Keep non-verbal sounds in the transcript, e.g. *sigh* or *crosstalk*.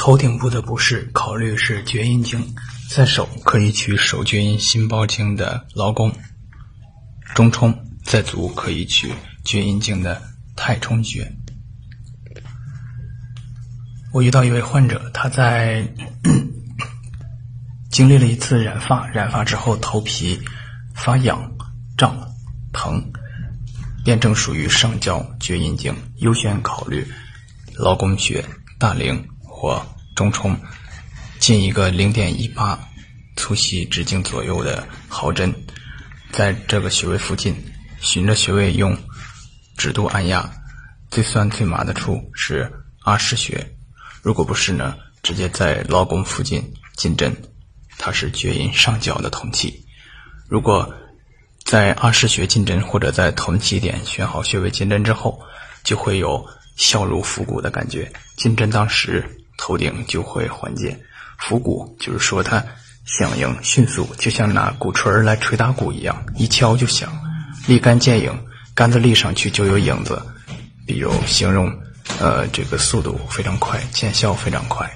头顶部的不适，考虑是厥阴经，在手可以取手厥阴心包经的劳宫、中冲；在足可以取厥阴经的太冲穴。我遇到一位患者，他在 *coughs* 经历了一次染发，染发之后头皮发痒、胀、疼，辩证属于上焦厥阴经，优先考虑劳宫穴、大陵。或中冲，进一个零点一八粗细直径左右的毫针，在这个穴位附近，循着穴位用指肚按压，最酸最麻的处是阿是穴。如果不是呢，直接在劳宫附近进针，它是厥阴上焦的通气。如果在阿是穴进针，或者在同起点选好穴位进针之后，就会有笑如腹股的感觉。进针当时。头顶就会缓解，腹鼓就是说它响应迅速，就像拿鼓槌来捶打鼓一样，一敲就响，立竿见影，杆子立上去就有影子，比如形容，呃，这个速度非常快，见效非常快。